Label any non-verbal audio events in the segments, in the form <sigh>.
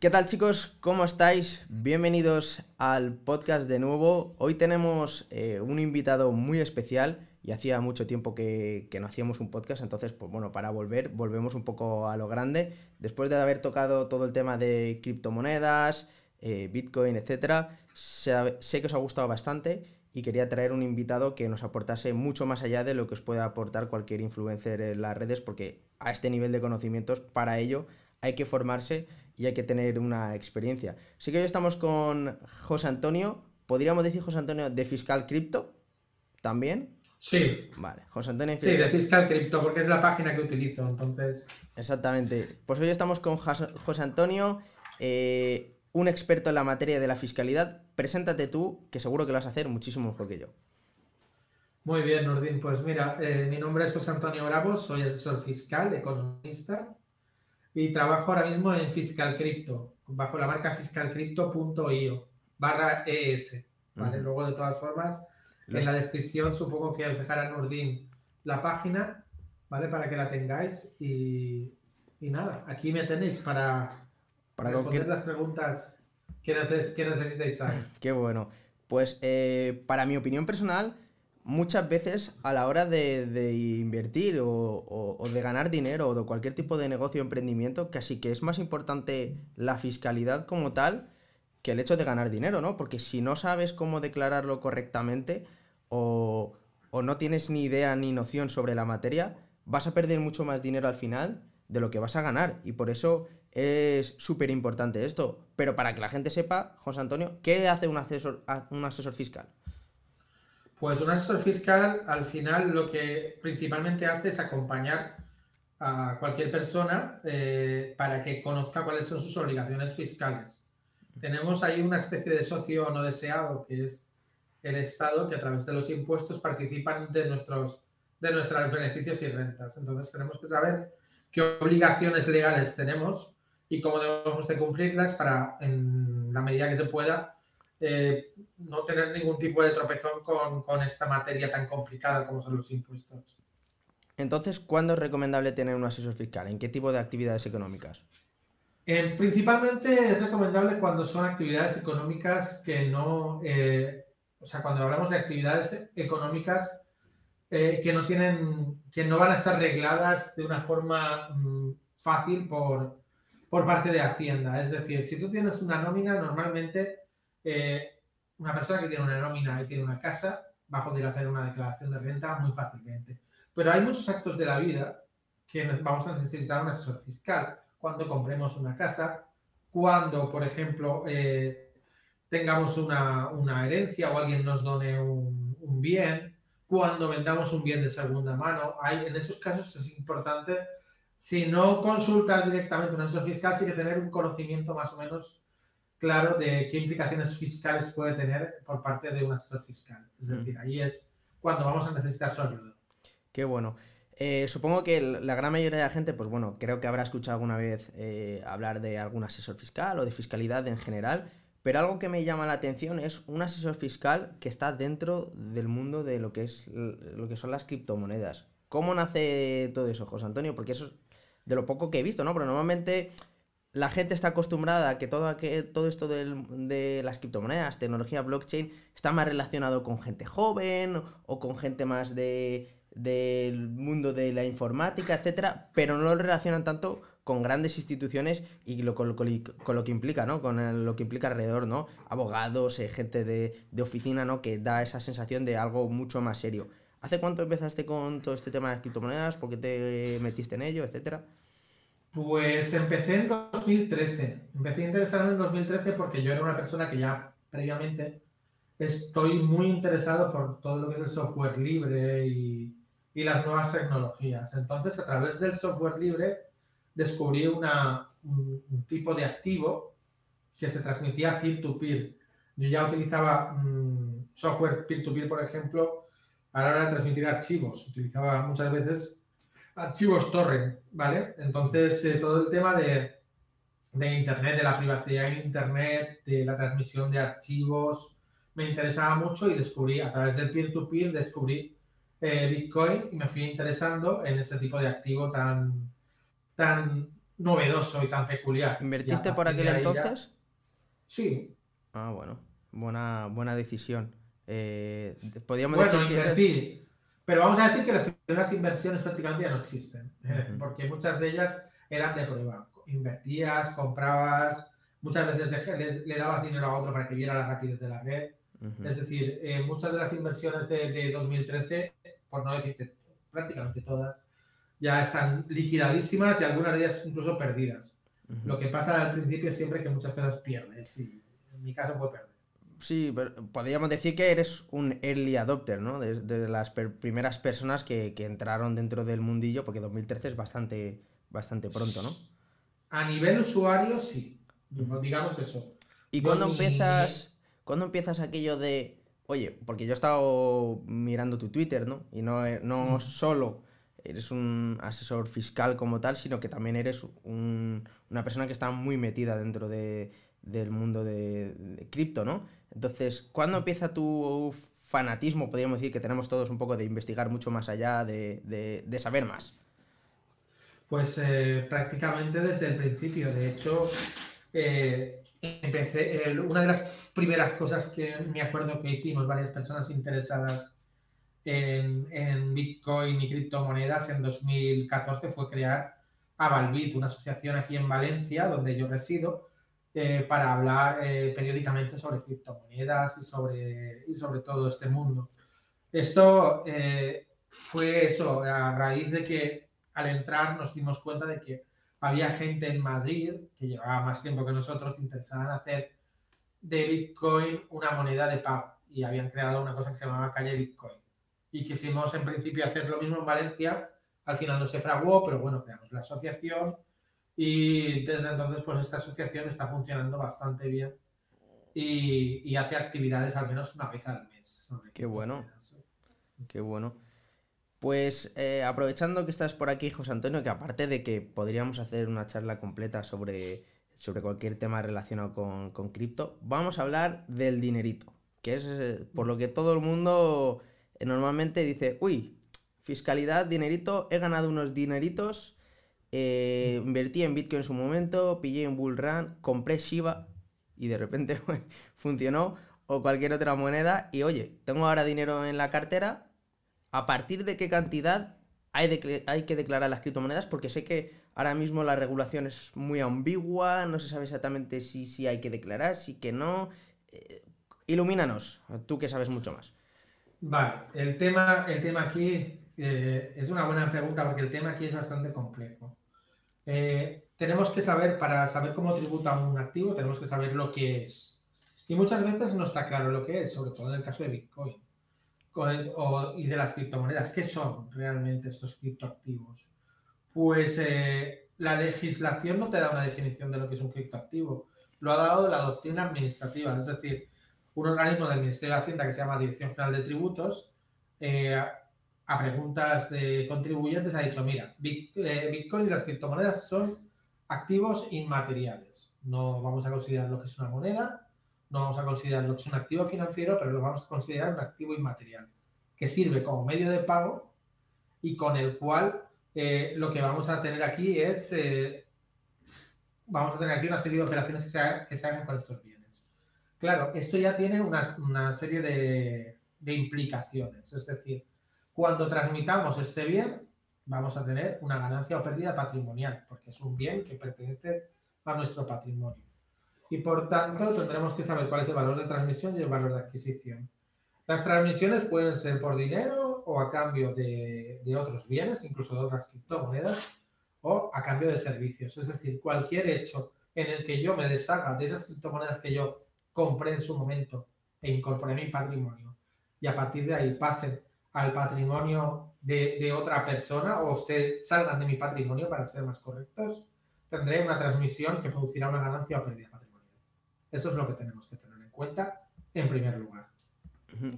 ¿Qué tal chicos? ¿Cómo estáis? Bienvenidos al podcast de nuevo. Hoy tenemos eh, un invitado muy especial y hacía mucho tiempo que, no hacíamos un podcast, entonces, pues bueno, para volver, volvemos un poco a lo grande. Después de haber tocado todo el tema de criptomonedas, eh, Bitcoin, etcétera, sé, sé que os ha gustado bastante y quería traer un invitado que nos aportase mucho más allá de lo que os puede aportar cualquier influencer en las redes, porque a este nivel de conocimientos, para ello hay que formarse y hay que tener una experiencia. Así que hoy estamos con José Antonio, podríamos decir José Antonio de Fiscal Cripto, también. Sí. Vale, José Antonio. Sí, de Fiscal Cripto, porque es la página que utilizo, entonces. Exactamente. Pues hoy estamos con José Antonio, eh, un experto en la materia de la fiscalidad. Preséntate tú, que seguro que lo vas a hacer muchísimo mejor que yo. Muy bien, Nordín. Pues mira, eh, mi nombre es José Antonio Bravo, soy asesor fiscal, economista y trabajo ahora mismo en Fiscal Crypto, bajo la marca fiscalcrypto.io barra ES. ¿vale? Luego, de todas formas, en la descripción supongo que os dejará Nordin la página, ¿vale? Para que la tengáis y, nada, aquí me tenéis para, para responder las preguntas que, necesitéis saber. Qué bueno. Pues eh, para mi opinión personal, muchas veces a la hora de, invertir o, de ganar dinero o de cualquier tipo de negocio o emprendimiento, casi que es más importante la fiscalidad como tal que el hecho de ganar dinero, ¿no? Porque si no sabes cómo declararlo correctamente o, no tienes ni idea ni noción sobre la materia, vas a perder mucho más dinero al final de lo que vas a ganar. Y por eso es súper importante esto. Pero para que la gente sepa, José Antonio, ¿qué hace un asesor, un asesor fiscal? Pues un asesor fiscal al final lo que principalmente hace es acompañar a cualquier persona eh, para que conozca cuáles son sus obligaciones fiscales. Tenemos ahí una especie de socio no deseado que es el Estado que a través de los impuestos participan de nuestros, de nuestros beneficios y rentas. Entonces tenemos que saber qué obligaciones legales tenemos y cómo debemos de cumplirlas para, en la medida que se pueda, eh, no tener ningún tipo de tropezón con, esta materia tan complicada como son los impuestos. Entonces, ¿cuándo es recomendable tener un asesor fiscal? ¿En qué tipo de actividades económicas? Eh, principalmente es recomendable cuando son actividades económicas que no, eh, o sea, cuando hablamos de actividades económicas que no tienen, que no van a estar regladas de una forma mm, fácil por, por parte de Hacienda. Es decir, si tú tienes una nómina, normalmente una persona que tiene una nómina y tiene una casa va a poder hacer una declaración de renta muy fácilmente. Pero hay muchos actos de la vida que vamos a necesitar un asesor fiscal. Cuando compremos una casa, cuando, por ejemplo, eh, tengamos una, herencia o alguien nos done un, bien, cuando vendamos un bien de segunda mano. Hay, en esos casos es importante, si no consultar directamente un asesor fiscal, sí que tener un conocimiento más o menos claro de qué implicaciones fiscales puede tener por parte de un asesor fiscal. Es mm. decir, ahí es cuando vamos a necesitar su ayuda. Qué bueno. Eh, supongo que la gran mayoría de la gente, pues bueno, creo que habrá escuchado alguna vez eh, hablar de algún asesor fiscal o de fiscalidad en general, pero algo que me llama la atención es un asesor fiscal que está dentro del mundo de lo que es lo que son las criptomonedas. ¿Cómo nace todo eso, José Antonio? Porque eso es de lo poco que he visto, ¿no? Pero normalmente la gente está acostumbrada a que todo, que todo esto de las criptomonedas, tecnología blockchain, está más relacionado con gente joven o con gente más de, del mundo de la informática, etcétera, pero no lo relacionan tanto con grandes instituciones y lo, con, lo que implica, ¿no? Con lo que implica alrededor, ¿no? Abogados, eh, gente de, de, oficina, ¿no? Que da esa sensación de algo mucho más serio. ¿Hace cuánto empezaste con todo este tema de las criptomonedas? ¿Por qué te metiste en ello, etcétera? Pues empecé en 2013. Empecé a interesarme en 2013 porque yo era una persona que ya previamente estoy muy interesado por todo lo que es el software libre y, las nuevas tecnologías. Entonces, a través del software libre, descubrí un, tipo de activo que se transmitía peer-to-peer. Yo ya utilizaba mm, software peer-to-peer, por ejemplo, a la hora de transmitir archivos. Utilizaba muchas veces archivos torrent, ¿vale? Entonces, eh, todo el tema de, Internet, de la privacidad en Internet, de la transmisión de archivos, me interesaba mucho y descubrí, a través del peer-to-peer, descubrí eh, Bitcoin y me fui interesando en ese tipo de activo tan, tan novedoso y tan peculiar. ¿Invertiste por aquel entonces? Sí. Ah, bueno. Buena, buena decisión. Eh, podríamos bueno, invertí. Pero vamos a decir que las primeras inversiones prácticamente ya no existen. Porque muchas de ellas eran de prueba. Invertías, comprabas, muchas veces le, dabas dinero a otro para que viera la rapidez de la red. Es decir, eh, muchas de las inversiones de, de 2013, por no decirte prácticamente todas, ya están liquidadísimas y algunas de ellas incluso perdidas. Lo que pasa al principio es siempre que muchas cosas pierdes y en mi caso fue perder. Sí, pero podríamos decir que eres un early adopter, ¿no? De, las primeras personas que, entraron dentro del mundillo, porque 2013 es bastante, bastante pronto, ¿no? A nivel usuario, sí. Digamos eso. ¿Y cuándo empiezas, cuando empiezas aquello de, oye, porque yo he estado mirando tu Twitter, ¿no? Y no, no solo eres un asesor fiscal como tal, sino que también eres una persona que está muy metida dentro del mundo de, cripto, ¿no? Entonces, ¿cuándo empieza tu fanatismo, podríamos decir, que tenemos todos un poco de investigar mucho más allá, de, saber más? Pues eh, prácticamente desde el principio. De hecho, eh, empecé, una de las primeras cosas que me acuerdo que hicimos varias personas interesadas en, Bitcoin y criptomonedas en 2014 fue crear Avalbit, una asociación aquí en Valencia, donde yo resido, eh, para hablar eh, periódicamente sobre criptomonedas y sobre, y sobre todo este mundo. Esto eh, fue eso, a raíz de que al entrar nos dimos cuenta de que había gente en Madrid que llevaba más tiempo que nosotros interesada en hacer de Bitcoin una moneda de pago y habían creado una cosa que se llamaba calle Bitcoin y quisimos en principio hacer lo mismo en Valencia. Al final no se fraguó, pero bueno, creamos la asociación y desde entonces pues esta asociación está funcionando bastante bien y, hace actividades al menos una vez al mes. Qué bueno. Qué bueno. Pues eh, aprovechando que estás por aquí, José Antonio, que aparte de que podríamos hacer una charla completa sobre, sobre cualquier tema relacionado con, con cripto, vamos a hablar del dinerito, que es eh, por lo que todo el mundo normalmente dice, uy, fiscalidad, dinerito, he ganado unos dineritos, eh, invertí en Bitcoin en su momento, pillé un bull run, compré Shiba y de repente <laughs> funcionó o cualquier otra moneda y oye, tengo ahora dinero en la cartera, ¿a partir de qué cantidad hay, hay que declarar las criptomonedas? Porque sé que ahora mismo la regulación es muy ambigua, no se sabe exactamente si, si hay que declarar, si que no. Eh, ilumínanos, tú que sabes mucho más. Vale, el tema, el tema aquí eh, es una buena pregunta porque el tema aquí es bastante complejo. Eh, tenemos que saber, para saber cómo tributa un activo, tenemos que saber lo que es. Y muchas veces no está claro lo que es, sobre todo en el caso de Bitcoin y de las criptomonedas. ¿Qué son realmente estos criptoactivos? Pues eh, la legislación no te da una definición de lo que es un criptoactivo. Lo ha dado la doctrina administrativa, es decir, un organismo del Ministerio de Hacienda que se llama Dirección General de Tributos, eh, a preguntas de contribuyentes ha dicho, mira, eh, Bitcoin y las criptomonedas son activos inmateriales. No vamos a considerar lo que es una moneda, no vamos a considerar lo que es un activo financiero, pero lo vamos a considerar un activo inmaterial, que sirve como medio de pago y con el cual eh, lo que vamos a tener aquí es, vamos a tener aquí una serie de operaciones que se, que se hagan con estos bienes. Claro, esto ya tiene una, serie de, implicaciones. Es decir, cuando transmitamos este bien, vamos a tener una ganancia o pérdida patrimonial, porque es un bien que pertenece a nuestro patrimonio. Y por tanto, tendremos que saber cuál es el valor de transmisión y el valor de adquisición. Las transmisiones pueden ser por dinero o a cambio de, de otros bienes, incluso de otras criptomonedas, o a cambio de servicios. Es decir, cualquier hecho en el que yo me deshaga de esas criptomonedas que yo compré en su momento e incorporé mi patrimonio y a partir de ahí pasen al patrimonio de, otra persona o se salgan de mi patrimonio para ser más correctos, tendré una transmisión que producirá una ganancia o pérdida patrimonial. Eso es lo que tenemos que tener en cuenta en primer lugar.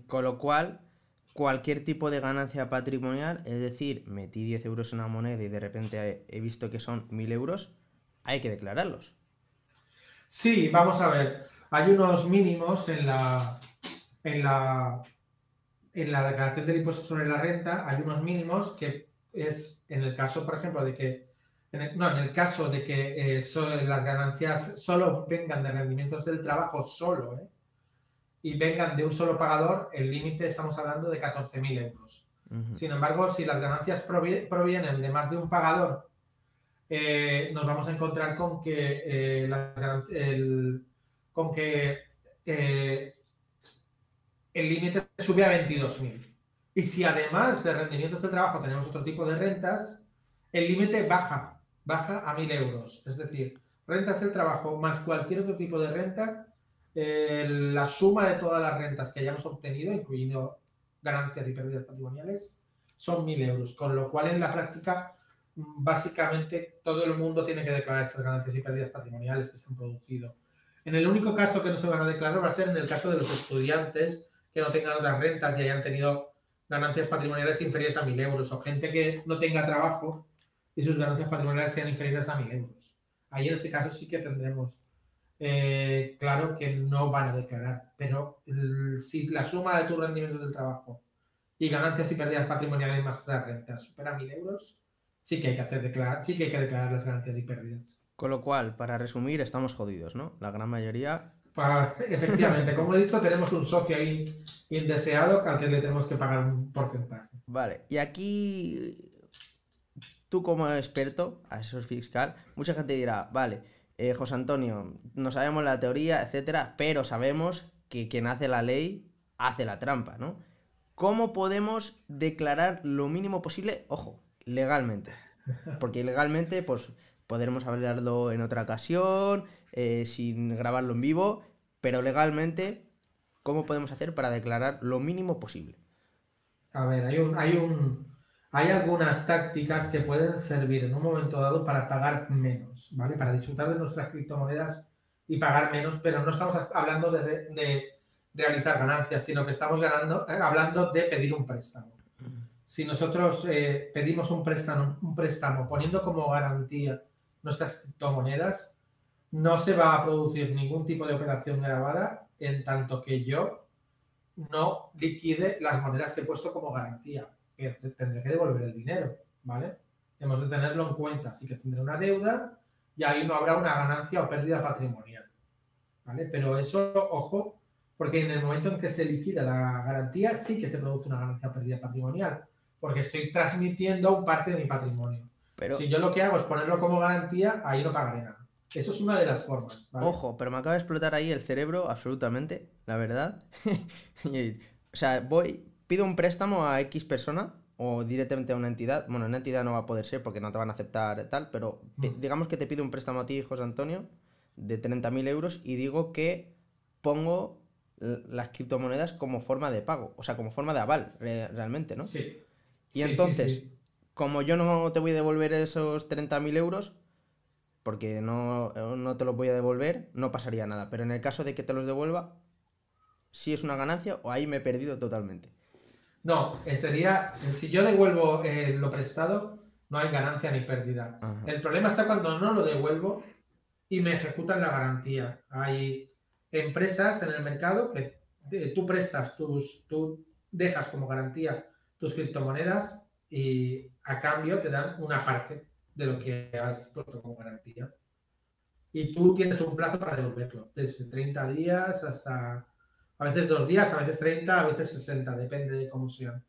Con lo cual, cualquier tipo de ganancia patrimonial, es decir, metí 10 euros en una moneda y de repente he visto que son 1000 euros, hay que declararlos. Sí, vamos a ver hay unos mínimos en la, en la, en la declaración del impuesto sobre la renta, hay unos mínimos que es, en el caso, por ejemplo, de que no, en el caso de que eh, las ganancias solo vengan de rendimientos del trabajo solo, ¿eh? y vengan de un solo pagador, el límite estamos hablando de 14.000 euros. Sin embargo, si las ganancias provienen de más de un pagador, eh, nos vamos a encontrar con que, el, con que el límite sube a 22.000. Y si además de rendimientos de trabajo tenemos otro tipo de rentas, el límite baja, baja a 1.000 euros. Es decir, rentas del trabajo más cualquier otro tipo de renta, eh, la suma de todas las rentas que hayamos obtenido, incluyendo ganancias y pérdidas patrimoniales, son 1.000 euros. Con lo cual, en la práctica, básicamente todo el mundo tiene que declarar estas ganancias y pérdidas patrimoniales que se han producido. En el único caso que no se van a declarar va a ser en el caso de los estudiantes que no tengan otras rentas y hayan tenido ganancias patrimoniales inferiores a 1.000 euros o gente que no tenga trabajo y sus ganancias patrimoniales sean inferiores a 1.000 euros. Ahí en ese caso sí que tendremos eh, claro que no van a declarar, pero si la suma de tus rendimientos del trabajo y ganancias y pérdidas patrimoniales más otras rentas supera 1.000 euros, sí que hay que hacer declarar, sí que hay que declarar las ganancias y pérdidas. Con lo cual, para resumir, estamos jodidos, ¿no? La gran mayoría efectivamente, como he dicho, tenemos un socio ahí indeseado al que le tenemos que pagar un porcentaje. Vale, y aquí tú como experto, asesor fiscal, mucha gente dirá, vale, eh, José Antonio, no sabemos la teoría, etcétera, pero sabemos que quien hace la ley hace la trampa, ¿no? ¿Cómo podemos declarar lo mínimo posible, ojo, legalmente? Porque legalmente, pues, podremos hablarlo en otra ocasión, eh, sin grabarlo en vivo, pero legalmente, ¿cómo podemos hacer para declarar lo mínimo posible? A ver, hay un, hay un, hay algunas tácticas que pueden servir en un momento dado para pagar menos, ¿vale? Para disfrutar de nuestras criptomonedas y pagar menos, pero no estamos hablando de, realizar ganancias, sino que estamos ganando, eh, hablando de pedir un préstamo. Si nosotros eh, pedimos un préstamo, un préstamo poniendo como garantía nuestras criptomonedas, no se va a producir ningún tipo de operación grabada en tanto que yo no liquide las monedas que he puesto como garantía, tendré que devolver el dinero, ¿vale? Hemos de tenerlo en cuenta, así que tendré una deuda y ahí no habrá una ganancia o pérdida patrimonial, ¿vale? Pero eso, ojo, porque en el momento en que se liquida la garantía sí que se produce una ganancia o pérdida patrimonial, porque estoy transmitiendo parte de mi patrimonio. Pero... Si yo lo que hago es ponerlo como garantía, ahí no pagaré nada. Eso es una de las formas. Ojo, pero me acaba de explotar ahí el cerebro absolutamente, la verdad. <laughs> o sea, voy, pido un préstamo a X persona o directamente a una entidad. Bueno, una entidad no va a poder ser porque no te van a aceptar tal, pero mm. digamos que te pido un préstamo a ti, José Antonio, de 30.000 euros y digo que pongo las criptomonedas como forma de pago, o sea, como forma de aval, realmente, ¿no? Sí. Y entonces, como yo no te voy a devolver esos 30.000 euros, porque no, te los voy a devolver, no pasaría nada. Pero en el caso de que te los devuelva, si es una ganancia o ahí me he perdido totalmente. No, eh, sería, si yo devuelvo eh, lo prestado, no hay ganancia ni pérdida. El problema está cuando no lo devuelvo y me ejecutan la garantía. Hay empresas en el mercado que tú prestas tus, tú dejas como garantía tus criptomonedas y a cambio te dan una parte de lo que has puesto como garantía. Y tú tienes un plazo para devolverlo, desde 30 días hasta a veces dos días, a veces 30, a veces 60, depende de cómo sean.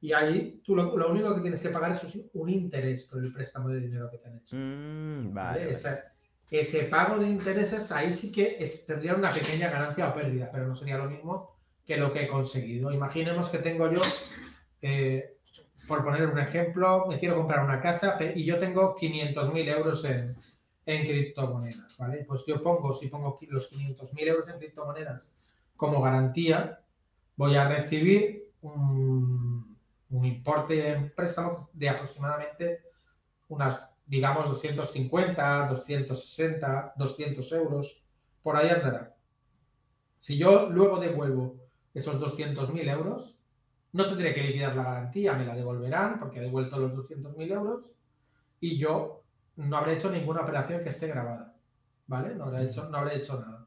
Y ahí tú lo, único que tienes que pagar es un interés por el préstamo de dinero que te han hecho. Mm, vale, Ese, pago de intereses, ahí sí que tendría una pequeña ganancia o pérdida, pero no sería lo mismo que lo que he conseguido. Imaginemos que tengo yo eh, por poner un ejemplo, me quiero comprar una casa y yo tengo 500.000 euros en, criptomonedas, ¿vale? Pues yo pongo, si pongo los 500.000 euros en criptomonedas como garantía, voy a recibir un, un importe en préstamo de aproximadamente unas, digamos, 250, 260, 200 euros, por ahí andará. Si yo luego devuelvo esos 200.000 euros, no tendré que liquidar la garantía, me la devolverán porque he devuelto los 200.000 euros y yo no habré hecho ninguna operación que esté grabada, ¿vale? No habré hecho, no habré hecho nada.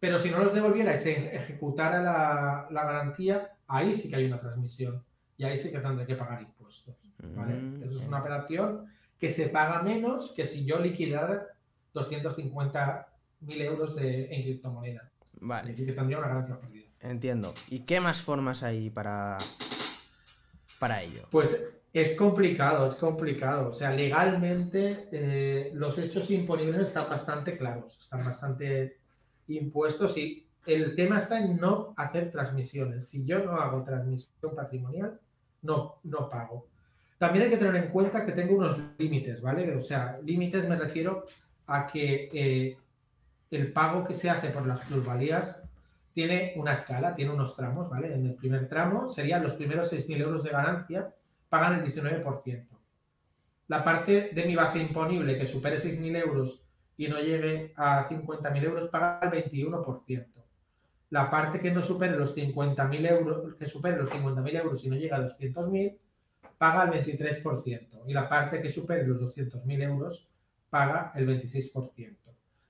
Pero si no los devolviera y se ejecutara la, garantía, ahí sí que hay una transmisión y ahí sí que tendré que pagar impuestos, ¿vale? Mm, Eso es una operación que se paga menos que si yo liquidara 250.000 euros de, en criptomonedas. Vale. Así que tendría una ganancia perdida. Entiendo. ¿Y qué más formas hay para, para ello? Pues es complicado, es complicado. O sea, legalmente eh, los hechos imponibles están bastante claros, están bastante impuestos y el tema está en no hacer transmisiones. Si yo no hago transmisión patrimonial, no, no pago. También hay que tener en cuenta que tengo unos límites, ¿vale? O sea, límites me refiero a que eh, el pago que se hace por las plusvalías tiene una escala, tiene unos tramos, ¿vale? En el primer tramo serían los primeros 6.000 euros de ganancia, pagan el 19%. La parte de mi base imponible que supere 6.000 euros y no llegue a 50.000 euros paga el 21%. La parte que no supere los 50.000 euros, que supere los 50.000 euros y no llega a 200.000, paga el 23%. Y la parte que supere los 200.000 euros paga el 26%.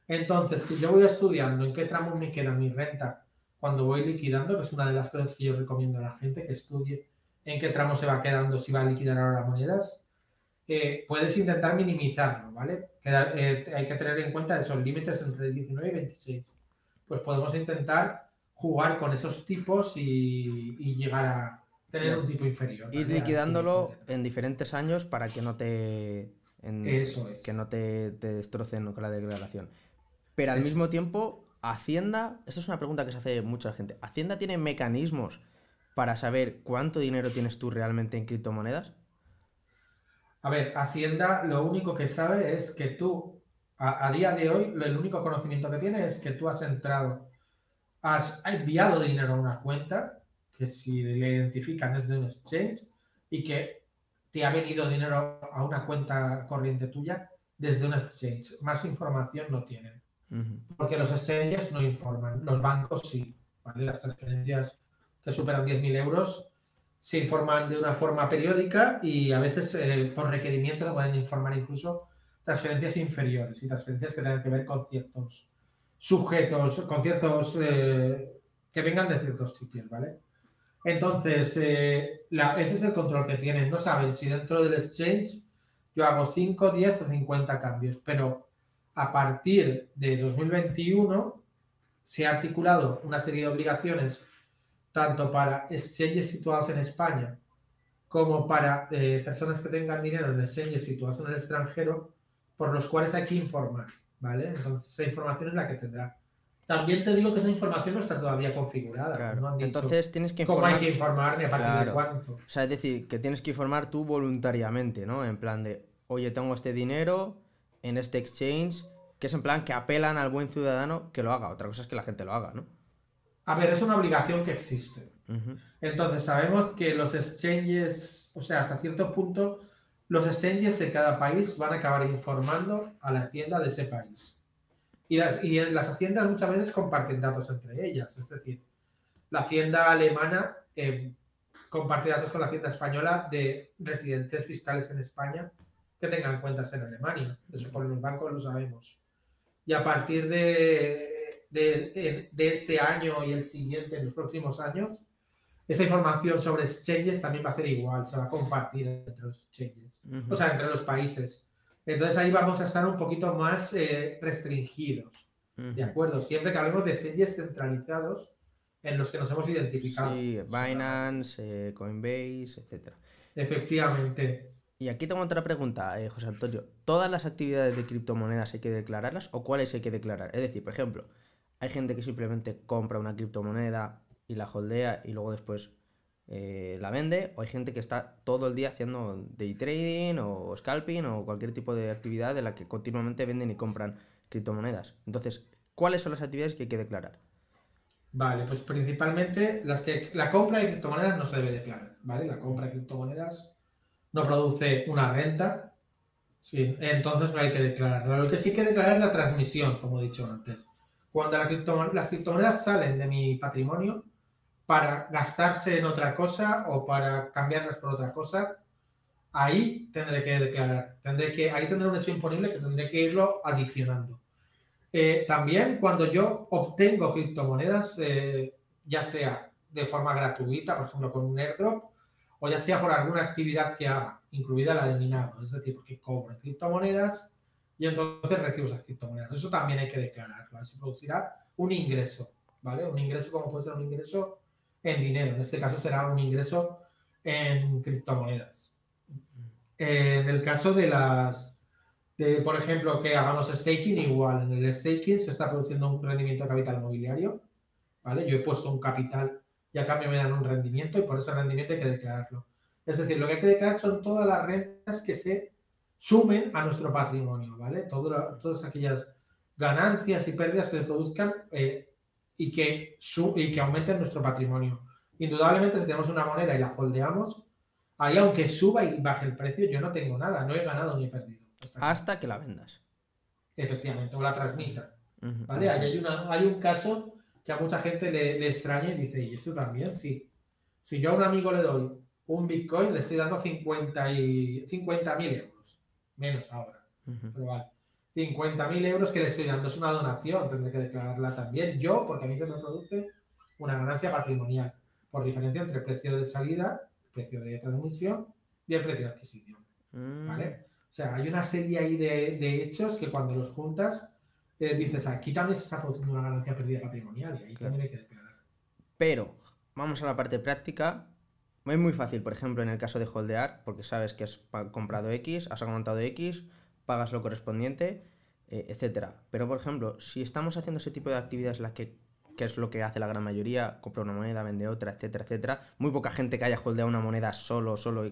Entonces, si yo voy estudiando en qué tramo me queda mi renta cuando voy liquidando, que es una de las cosas que yo recomiendo a la gente que estudie en qué tramo se va quedando, si va a liquidar ahora monedas, eh, puedes intentar minimizarlo, ¿vale? Eh, hay que tener en cuenta esos límites entre 19 y 26. Pues podemos intentar jugar con esos tipos y, llegar a tener un tipo inferior. Ir liquidándolo en diferentes años para que no te... Eso es. Que no te, te destrocen con la declaración. Pero al mismo tiempo, Hacienda, esto es una pregunta que se hace mucha gente, ¿Hacienda tiene mecanismos para saber cuánto dinero tienes tú realmente en criptomonedas? A ver, Hacienda lo único que sabe es que tú, a, día de hoy, el único conocimiento que tiene es que tú has entrado, has, enviado dinero a una cuenta, que si le identifican es de un exchange, y que te ha venido dinero a una cuenta corriente tuya desde un exchange. Más información no tienen. Porque los exchanges no informan, los bancos sí. Las transferencias que superan 10.000 euros se informan de una forma periódica y a veces eh, por requerimiento se pueden informar incluso transferencias inferiores y transferencias que tengan que ver con ciertos sujetos, con ciertos eh, que vengan de ciertos sitios, ¿vale? Entonces, eh, ese es el control que tienen. No saben si dentro del exchange yo hago 5, 10 o 50 cambios, pero a partir de 2021 se ha articulado una serie de obligaciones tanto para exchanges situados en España como para eh, personas que tengan dinero en exchanges situados en el extranjero, por los cuales hay que informar, ¿vale? Entonces esa información es la que tendrá. También te digo que esa información no está todavía configurada. Entonces tienes que informar. ¿Cómo hay que informar ni a partir de cuánto? O sea, es decir, que tienes que informar tú voluntariamente, ¿no? En plan de, oye, tengo este dinero, en este exchange, que es en plan que apelan al buen ciudadano que lo haga. Otra cosa es que la gente lo haga, ¿no? A ver, es una obligación que existe. Entonces, sabemos que los exchanges, o sea, hasta cierto punto, los exchanges de cada país van a acabar informando a la hacienda de ese país. Y las, y las haciendas muchas veces comparten datos entre ellas. Es decir, la hacienda alemana eh, comparte datos con la hacienda española de residentes fiscales en España que tengan cuentas en Alemania. Eso por los bancos lo sabemos. Y a partir de, de, este año y el siguiente, en los próximos años, esa información sobre exchanges también va a ser igual, se va a compartir entre los exchanges, o sea, entre los países. Entonces ahí vamos a estar un poquito más eh, restringidos, ¿de acuerdo? Siempre que hablemos de exchanges centralizados en los que nos hemos identificado. Sí, Binance, eh, Coinbase, etc. Efectivamente. Y aquí tengo otra pregunta, eh, José Antonio. ¿Todas las actividades de criptomonedas hay que declararlas o cuáles hay que declarar? Es decir, por ejemplo, hay gente que simplemente compra una criptomoneda y la holdea y luego después eh, la vende, o hay gente que está todo el día haciendo day trading o scalping o cualquier tipo de actividad de la que continuamente venden y compran criptomonedas. Entonces, ¿cuáles son las actividades que hay que declarar? Vale, pues principalmente las que la compra de criptomonedas no se debe declarar, ¿vale? La compra de criptomonedas no produce una renta, entonces no hay que declararlo. Lo que sí hay que declarar es la transmisión, como he dicho antes. Cuando las criptomonedas salen de mi patrimonio para gastarse en otra cosa o para cambiarlas por otra cosa, ahí tendré que declarar. Tendré que, ahí tendré un hecho imponible que tendré que irlo adicionando. Eh, también cuando yo obtengo criptomonedas, eh, ya sea de forma gratuita, por ejemplo con un airdrop, o ya sea por alguna actividad que haga incluida la de minado, es decir, porque cobro criptomonedas y entonces recibo esas criptomonedas. Eso también hay que declararlo, así producirá un ingreso, ¿vale? Un ingreso como puede ser un ingreso en dinero, en este caso será un ingreso en criptomonedas. En el caso de las, de, por ejemplo, que hagamos staking, igual, en el staking se está produciendo un rendimiento de capital mobiliario, ¿vale? Yo he puesto un capital y a cambio me dan un rendimiento y por ese rendimiento hay que declararlo. Es decir, lo que hay que declarar son todas las rentas que se sumen a nuestro patrimonio, ¿vale? todas aquellas ganancias y pérdidas que se produzcan eh, y, que y que aumenten nuestro patrimonio. Indudablemente, si tenemos una moneda y la holdeamos, ahí aunque suba y baje el precio, yo no tengo nada, no he ganado ni he perdido. Hasta, que la vendas. Efectivamente, o la transmita. ¿Vale? hay, una, hay un caso que a mucha gente le, extraña y dice, ¿y esto también? Sí. Si yo a un amigo le doy un Bitcoin, le estoy dando 50 y mil euros. Menos ahora. Pero vale. 50.000 euros que le estoy dando es una donación, tendré que declararla también yo, porque a mí se me produce una ganancia patrimonial por diferencia entre el precio de salida, el precio de transmisión y el precio de adquisición. ¿Vale? Mm. O sea, hay una serie ahí de hechos que cuando los juntas dices, aquí también se está produciendo una ganancia perdida patrimonial y ahí también hay que declarar. Pero, vamos a la parte práctica. Es muy fácil, por ejemplo, en el caso de holdear, porque sabes que has comprado X, has aguantado X, pagas lo correspondiente, eh, etcétera. Pero, por ejemplo, si estamos haciendo ese tipo de actividades, que, que es lo que hace la gran mayoría, compra una moneda, vende otra, etcétera, etcétera, muy poca gente que haya holdeado una moneda solo, solo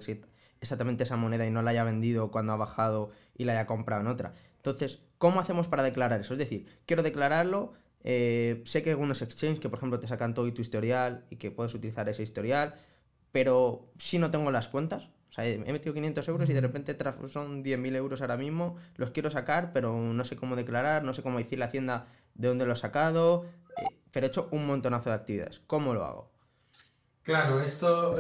exactamente esa moneda y no la haya vendido cuando ha bajado y la haya comprado en otra. Entonces, ¿cómo hacemos para declarar eso? Es decir, quiero declararlo, eh, sé que hay algunos exchanges que, por ejemplo, te sacan todo y tu historial y que puedes utilizar ese historial, pero si no tengo las cuentas, o sea, he metido 500 euros y de repente son 10.000 euros ahora mismo, los quiero sacar, pero no sé cómo declarar, no sé cómo decir la hacienda de dónde lo he sacado, eh, pero he hecho un montonazo de actividades. ¿Cómo lo hago? Claro, esto,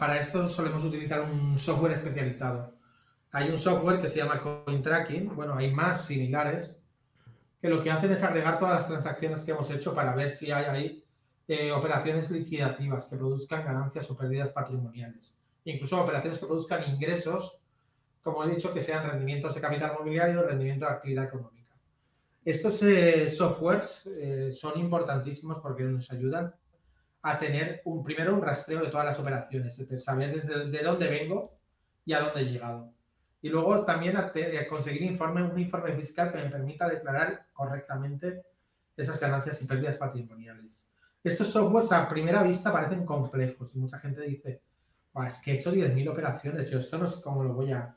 para esto solemos utilizar un software especializado. Hay un software que se llama CoinTracking, bueno, hay más similares, que lo que hacen es agregar todas las transacciones que hemos hecho para ver si hay ahí eh, operaciones liquidativas que produzcan ganancias o pérdidas patrimoniales. Incluso operaciones que produzcan ingresos, como he dicho, que sean rendimientos de capital mobiliario, rendimiento de actividad económica. Estos eh, softwares eh, son importantísimos porque nos ayudan a tener un, primero un rastreo de todas las operaciones, es decir, saber desde de dónde vengo y a dónde he llegado y luego también a, conseguir informe, un informe fiscal que me permita declarar correctamente esas ganancias y pérdidas patrimoniales. Estos softwares a primera vista parecen complejos y mucha gente dice, es que he hecho 10.000 operaciones, yo esto no sé cómo lo voy a,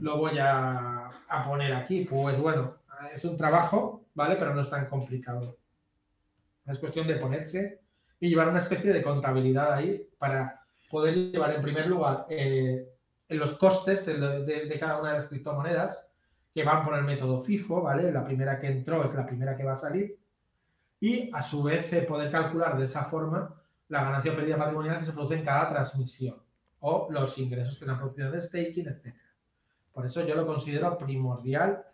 lo voy a, a, poner aquí. Pues bueno, es un trabajo, ¿vale? Pero no es tan complicado. Es cuestión de ponerse y llevar una especie de contabilidad ahí para poder llevar en primer lugar eh, los costes de, cada una de las criptomonedas que van por el método FIFO, ¿vale? La primera que entró es la primera que va a salir. Y a su vez eh, poder calcular de esa forma la ganancia o pérdida patrimonial que se produce en cada transmisión o los ingresos que se han producido en staking, etc. Por eso yo lo considero primordial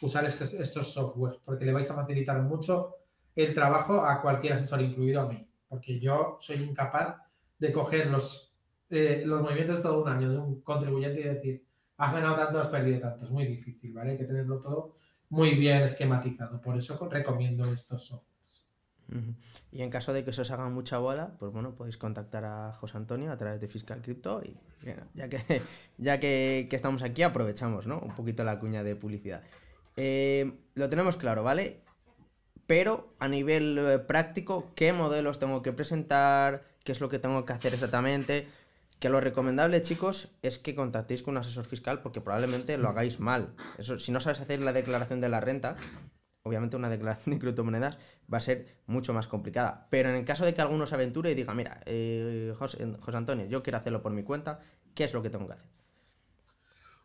usar estos, estos softwares, porque le vais a facilitar mucho el trabajo a cualquier asesor, incluido a mí, porque yo soy incapaz de coger los eh, los movimientos todo un año de un contribuyente y decir, has ganado tanto, has perdido tanto. Es muy difícil, ¿vale? Hay que tenerlo todo muy bien esquematizado. Por eso recomiendo estos softwares. Y en caso de que se os haga mucha bola, pues bueno, podéis contactar a José Antonio a través de Fiscal Crypto y ya que, <laughs> ya que, estamos aquí aprovechamos, ¿no? Un poquito la cuña de publicidad. Eh, lo tenemos claro, ¿vale? Pero a nivel eh, práctico, ¿qué modelos tengo que presentar? ¿Qué es lo que tengo que hacer exactamente? Que lo recomendable, chicos, es que contactéis con un asesor fiscal porque probablemente lo hagáis mal. Eso, si no sabes hacer la declaración de la renta, obviamente una declaración <laughs> de criptomonedas va a ser mucho más complicada. Pero en el caso de que alguno se aventure y diga, mira, eh, José, Antonio, yo quiero hacerlo por mi cuenta, ¿qué es lo que tengo que hacer?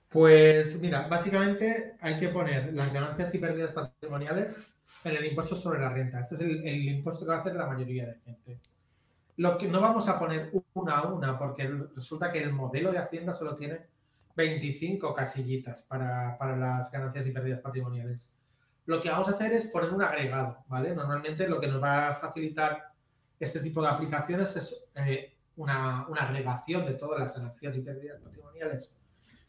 Pues mira, básicamente hay que poner las ganancias y pérdidas patrimoniales en el impuesto sobre la renta. Este es el, impuesto que va a hacer la mayoría de gente. Lo que no vamos a poner una a una, porque resulta que el modelo de Hacienda solo tiene 25 casillitas para, las ganancias y pérdidas patrimoniales. Lo que vamos a hacer es poner un agregado, ¿vale? Normalmente lo que nos va a facilitar este tipo de aplicaciones es eh, una, agregación de todas las ganancias y pérdidas patrimoniales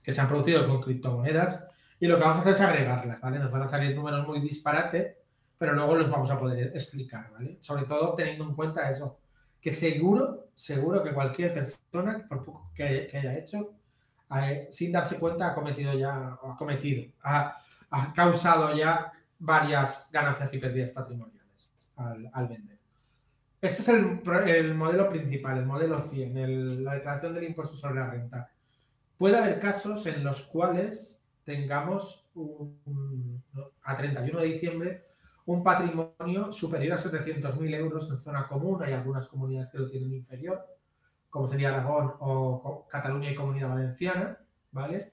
que se han producido con criptomonedas y lo que vamos a hacer es agregarlas, ¿vale? Nos van a salir números muy disparate, pero luego los vamos a poder explicar, ¿vale? Sobre todo teniendo en cuenta eso, que seguro, seguro que cualquier persona, por poco que, haya hecho, sin darse cuenta, ha cometido ya, o ha cometido, ha, causado ya varias ganancias y pérdidas patrimoniales al, vender. Este es el, modelo principal, el modelo 100, la declaración del impuesto sobre la renta. Puede haber casos en los cuales tengamos a 31 de diciembre un patrimonio superior a 700.000 euros en zona común. Hay algunas comunidades que lo tienen inferior, como sería Aragón o Cataluña y Comunidad Valenciana, ¿vale?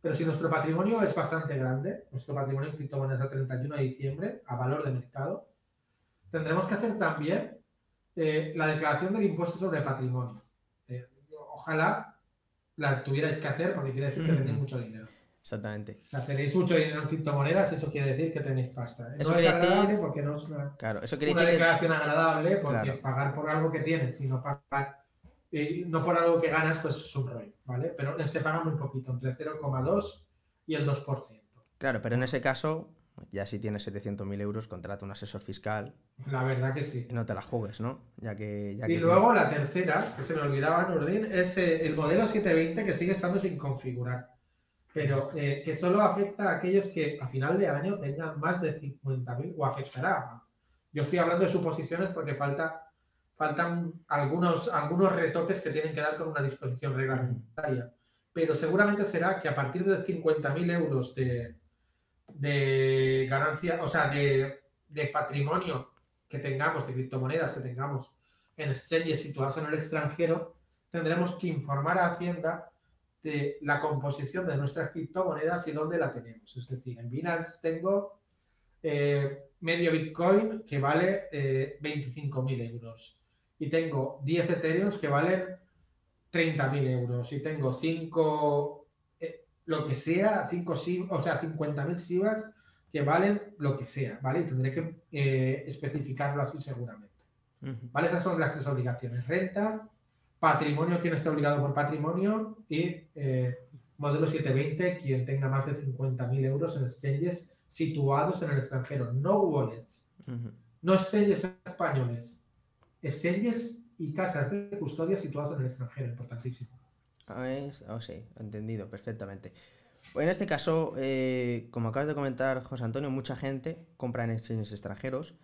Pero si nuestro patrimonio es bastante grande, nuestro patrimonio en criptomonedas a 31 de diciembre, a valor de mercado, tendremos que hacer también eh, la declaración del impuesto sobre patrimonio. Eh, ojalá la tuvierais que hacer porque quiere decir que tenéis mucho dinero. Exactamente. O sea, tenéis mucho dinero en criptomonedas, eso quiere decir que tenéis pasta. Eso no es agradable porque no es una, claro, eso una declaración agradable, porque pagar por algo que tienes, sino pagar y no por algo que ganas, pues es un rollo, ¿vale? Pero se paga muy poquito, entre 0,2 y el 2%. Claro, pero en ese caso, ya si tienes 700.000 euros, contrata un asesor fiscal. La verdad que sí. Y no te la juegues, ¿no? Ya que, y luego la tercera, que se me olvidaba, Nordin, es eh, el modelo 720 que sigue estando sin configurar. Pero eh, que solo afecta a aquellos que a final de año tengan más de 50.000 o afectará. Yo estoy hablando de suposiciones porque falta, faltan algunos, algunos retoques que tienen que dar con una disposición reglamentaria. Pero seguramente será que a partir de 50.000 euros de, de ganancia, o sea, de, de, patrimonio que tengamos, de criptomonedas que tengamos en exchanges situados en el extranjero, tendremos que informar a Hacienda de la composición de nuestras criptomonedas y dónde la tenemos. Es decir, en Binance tengo eh, medio Bitcoin que vale eh, 25.000 euros y tengo 10 Ethereum que valen 30.000 euros y tengo 5, eh, lo que sea, 5 o sea, 50.000 SIVAs que valen lo que sea, ¿vale? Y tendré que eh, especificarlo así seguramente. ¿Vale? Esas son las tres obligaciones. Renta, patrimonio, quien esté obligado por patrimonio y eh, modelo 720, quien tenga más de 50.000 euros en exchanges situados en el extranjero, no wallets, no exchanges españoles, exchanges y casas de custodia situados en el extranjero, importantísimo. Ah, oh, sí, entendido perfectamente. Pues en este caso, eh, como acabas de comentar, José Antonio, mucha gente compra en exchanges extranjeros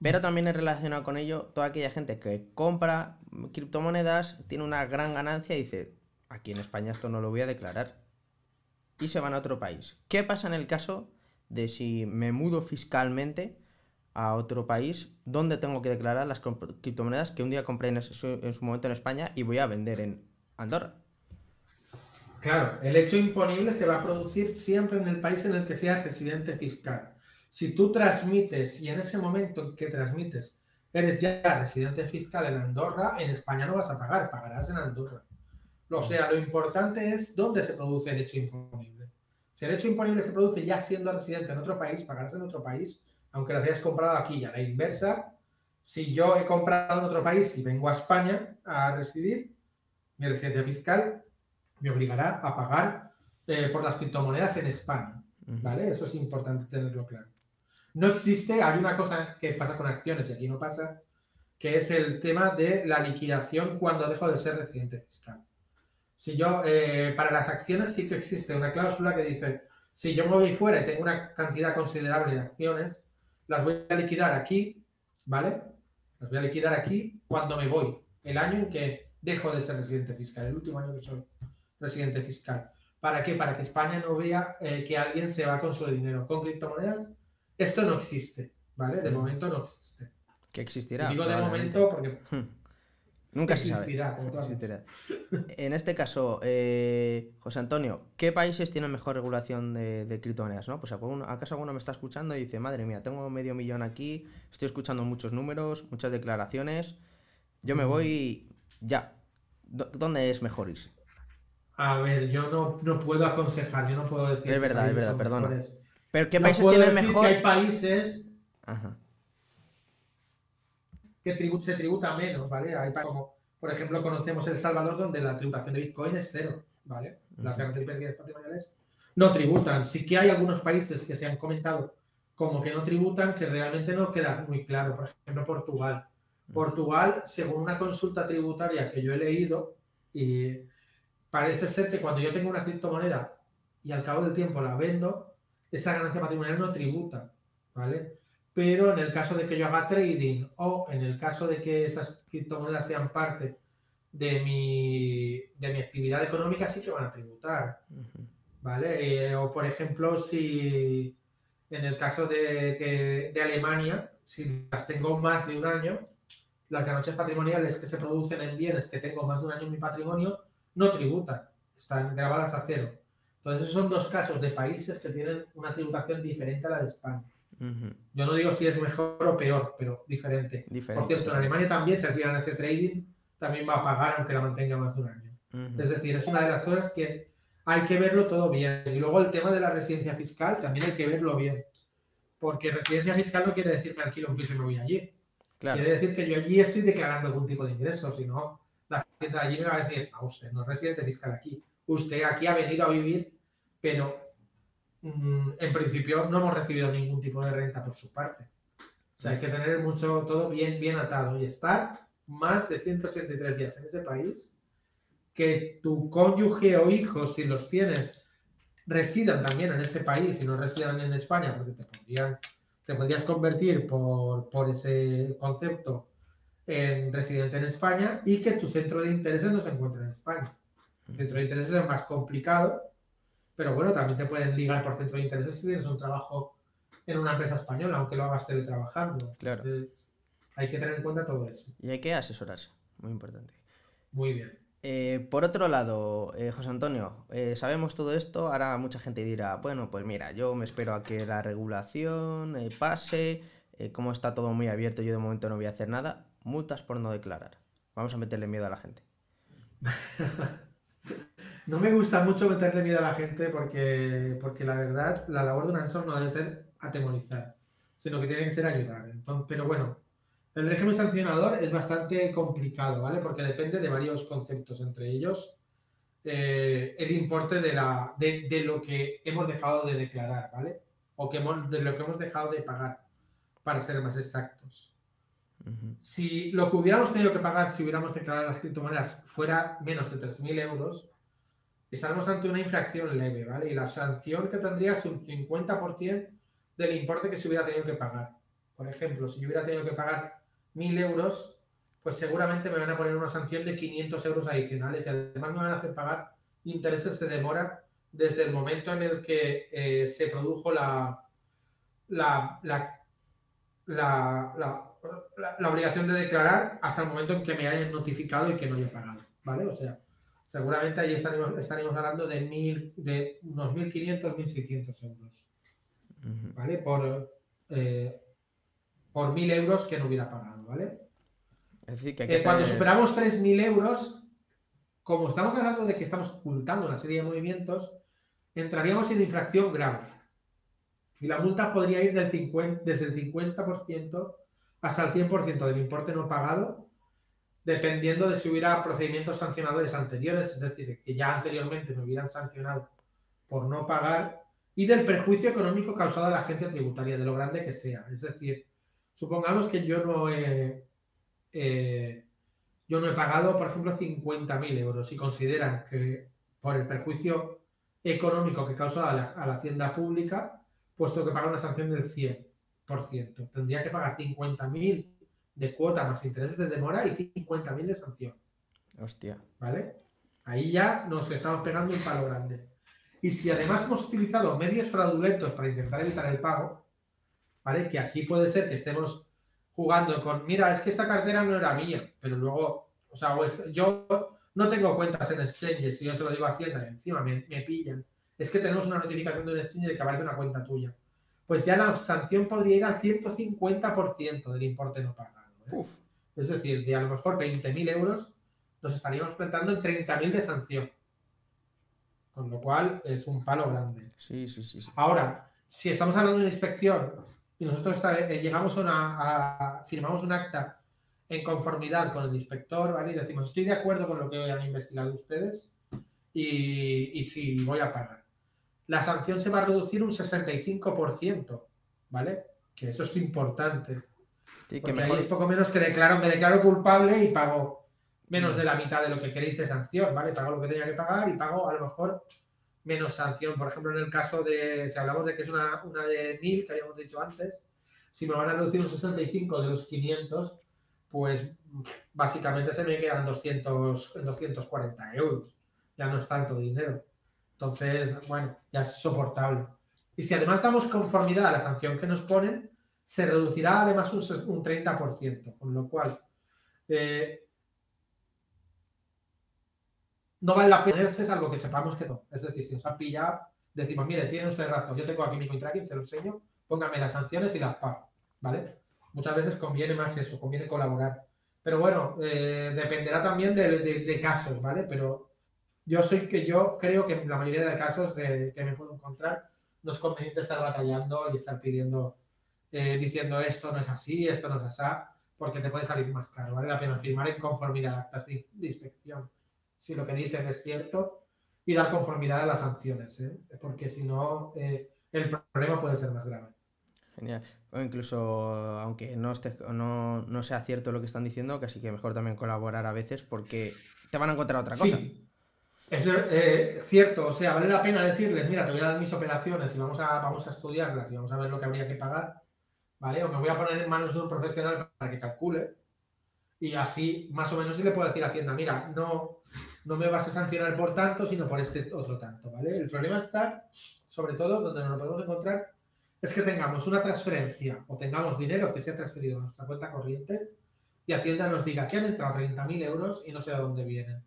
pero también es relacionado con ello toda aquella gente que compra criptomonedas, tiene una gran ganancia y dice, aquí en España esto no lo voy a declarar. Y se van a otro país. ¿Qué pasa en el caso de si me mudo fiscalmente a otro país donde tengo que declarar las criptomonedas que un día compré en su, en su momento en España y voy a vender en Andorra? Claro, el hecho imponible se va a producir siempre en el país en el que sea residente fiscal. Si tú transmites y en ese momento que transmites eres ya residente fiscal en Andorra, en España no vas a pagar, pagarás en Andorra. O sea, lo importante es dónde se produce el hecho imponible. Si el hecho imponible se produce ya siendo residente en otro país, pagarás en otro país, aunque las hayas comprado aquí. Y a la inversa, si yo he comprado en otro país y vengo a España a residir, mi residencia fiscal me obligará a pagar eh, por las criptomonedas en España. ¿Vale? Eso es importante tenerlo claro. No existe, hay una cosa que pasa con acciones y aquí no pasa, que es el tema de la liquidación cuando dejo de ser residente fiscal. Si yo, eh, para las acciones sí que existe una cláusula que dice, si yo me voy fuera y tengo una cantidad considerable de acciones, las voy a liquidar aquí, ¿vale? Las voy a liquidar aquí cuando me voy, el año en que dejo de ser residente fiscal, el último año que soy residente fiscal. ¿Para qué? Para que España no vea eh, que alguien se va con su dinero, con criptomonedas esto no existe, ¿vale? De mm. momento no existe. Que existirá. digo de momento porque... <laughs> Nunca existirá, existirá. En este caso, eh, José Antonio, ¿qué países tienen mejor regulación de, criptomonedas? ¿no? Pues acaso alguno me está escuchando y dice, madre mía, tengo medio millón aquí, estoy escuchando muchos números, muchas declaraciones, yo me voy ya. ¿Dónde es mejor irse? A ver, yo no, no puedo aconsejar, yo no puedo decir. Es verdad, es verdad, perdona. Pero ¿qué países tienen mejor? Que hay países que se tributa menos, ¿vale? Hay como, por ejemplo, conocemos El Salvador, donde la tributación de Bitcoin es cero. ¿vale? Las ganancias y pérdidas patrimoniales no tributan. Sí que hay algunos países que se han comentado como que no tributan, que realmente no queda muy claro. Por ejemplo, Portugal. Portugal, según una consulta tributaria que yo he leído, y parece ser que cuando yo tengo una criptomoneda y al cabo del tiempo la vendo, esa ganancia patrimonial no tributa, ¿vale? Pero en el caso de que yo haga trading o en el caso de que esas criptomonedas sean parte de mi, de mi actividad económica, sí que van a tributar, ¿vale? Eh, o por ejemplo, si en el caso de, de Alemania, si las tengo más de un año, las ganancias patrimoniales que se producen en bienes que tengo más de un año en mi patrimonio no tributan, están grabadas a cero. Entonces, esos son dos casos de países que tienen una tributación diferente a la de España. Yo no digo si es mejor o peor, pero diferente. Por cierto, en Alemania también, si alguien hace trading, también va a pagar aunque la mantenga más de un año. Es decir, es una de las cosas que hay que verlo todo bien. Y luego el tema de la residencia fiscal también hay que verlo bien. Porque residencia fiscal no quiere decir me alquilo un piso y me voy allí. Quiere decir que yo allí estoy declarando algún tipo de ingreso, si no, la gente de allí me va a decir, a usted no es residente fiscal aquí, usted aquí ha venido a vivir, pero mm, en principio no hemos recibido ningún tipo de renta por su parte. O sea, hay que tener mucho, todo bien, bien atado y estar más de 183 días en ese país, que tu cónyuge o hijos, si los tienes, residan también en ese país y no residan en España, porque te podrías convertir por, por ese concepto en residente en España y que tu centro de intereses no se encuentre en España. El centro de intereses es más complicado, pero bueno, también te pueden ligar por centro de intereses si tienes un trabajo en una empresa española, aunque lo hagas teletrabajando. Claro. Entonces, hay que tener en cuenta todo eso. Y hay que asesorarse, muy importante. Muy bien. Eh, por otro lado, eh, José Antonio, eh, sabemos todo esto, ahora mucha gente dirá, bueno, pues mira, yo me espero a que la regulación pase, como está todo muy abierto, yo de momento no voy a hacer nada, multas por no declarar. Vamos a meterle miedo a la gente. <laughs> no me gusta mucho meterle miedo a la gente porque, porque la verdad, la labor de un asesor no debe ser atemorizar, sino que tiene que ser ayudar. Pero bueno, el régimen sancionador es bastante complicado, ¿vale? Porque depende de varios conceptos, entre ellos eh, el importe de, la, de, lo que hemos dejado de declarar, ¿vale? O que de lo que hemos dejado de pagar, para ser más exactos. Si lo que hubiéramos tenido que pagar si hubiéramos declarado las criptomonedas fuera menos de 3.000 euros, estaremos ante una infracción leve, ¿vale? Y la sanción que tendría es un 50% del importe que se hubiera tenido que pagar. Por ejemplo, si yo hubiera tenido que pagar 1.000 euros, pues seguramente me van a poner una sanción de 500 euros adicionales y además me van a hacer pagar intereses de demora desde el momento en el que eh, se produjo la la, la, obligación de declarar hasta el momento en que me hayan notificado y que no haya pagado, ¿vale? O sea, seguramente ahí estaremos, estaremos hablando de, mil, de unos 1.500, 1.600 euros, ¿vale? Por, eh, por 1.000 euros que no hubiera pagado, ¿vale? Es decir, que, cuando superamos 3.000 euros, como estamos hablando de que estamos ocultando una serie de movimientos, entraríamos en infracción grave. Y la multa podría ir del 50, desde el 50% hasta el 100% del importe no pagado, dependiendo de si hubiera procedimientos sancionadores anteriores, es decir, que ya anteriormente me hubieran sancionado por no pagar, y del perjuicio económico causado a la agencia tributaria, de lo grande que sea. Es decir, Supongamos que yo no he, eh, yo no he pagado, por ejemplo, 50.000 euros y consideran que por el perjuicio económico que causa a la, hacienda pública, pues tengo que pagar una sanción del 100%. Tendría que pagar 50.000 de cuota más intereses de demora y 50.000 de sanción. Hostia. ¿Vale? Ahí ya nos estamos pegando un palo grande. Y si además hemos utilizado medios fraudulentos para intentar evitar el pago, ¿vale? Que aquí puede ser que estemos jugando con, mira, es que esta cartera no era mía, pero luego, o sea, yo no tengo cuentas en exchanges, si yo se lo digo a Hacienda, encima me, pillan. Es que tenemos una notificación de un exchange de que aparece una cuenta tuya. Pues ya la sanción podría ir al 150% del importe no pagado. ¿eh? Es decir, de a lo mejor 20.000 euros, nos estaríamos planteando en 30.000 de sanción. Con lo cual es un palo grande. Sí, sí, sí. Ahora, si estamos hablando de una inspección y nosotros eh, llegamos a, una, firmamos un acta en conformidad con el inspector, ¿vale? Y decimos, estoy de acuerdo con lo que han investigado ustedes, y, y si voy a pagar. La sanción se va a reducir un 65%, ¿vale? Que eso es importante. Sí, que mejor... es poco menos que declaro, me declaro culpable y pago menos mm. de la mitad de lo que queréis de sanción, ¿vale? Pago lo que tenía que pagar y pago a lo mejor menos sanción. Por ejemplo, en el caso de, si hablamos de que es una, una de 1000 que habíamos dicho antes, si me van a reducir un 65 de los 500, pues básicamente se me quedan 200, 240 euros. Ya no es tanto dinero. Entonces, bueno, ya es soportable. Y si además damos conformidad a la sanción que nos ponen, se reducirá además un, un 30%, con lo cual eh, no vale la pena ponerse salvo que sepamos que no. Es decir, si nos han pillado, decimos, mire, tiene usted razón, yo tengo aquí mi tracking, se lo enseño, póngame las sanciones y las pago, ¿vale? Muchas veces conviene más eso, conviene colaborar. Pero bueno, eh, dependerá también de, casos, ¿vale? Pero yo soy que yo creo que en la mayoría de casos de, que me puedo encontrar no es conveniente estar batallando y estar pidiendo, eh, diciendo esto no es así, esto no es así, porque te puede salir más caro. Vale la pena firmar en conformidad actas de, inspección, si lo que dicen es cierto, y dar conformidad a las sanciones, ¿eh? porque si no, el problema puede ser más grave. Genial. O incluso, aunque no, esté, no, no sea cierto lo que están diciendo, casi que mejor también colaborar a veces porque te van a encontrar otra cosa. Sí. Es eh, cierto, o sea, vale la pena decirles, mira, te voy a dar mis operaciones y vamos a, vamos a estudiarlas y vamos a ver lo que habría que pagar, ¿vale? O me voy a poner en manos de un profesional para que calcule y así más o menos le puedo decir a Hacienda, mira, no, no me vas a sancionar por tanto, sino por este otro tanto, ¿vale? El problema está, sobre todo, donde nos lo podemos encontrar es que tengamos una transferencia o tengamos dinero que se ha transferido a nuestra cuenta corriente y Hacienda nos diga que han entrado 30.000 euros y no sé de dónde vienen.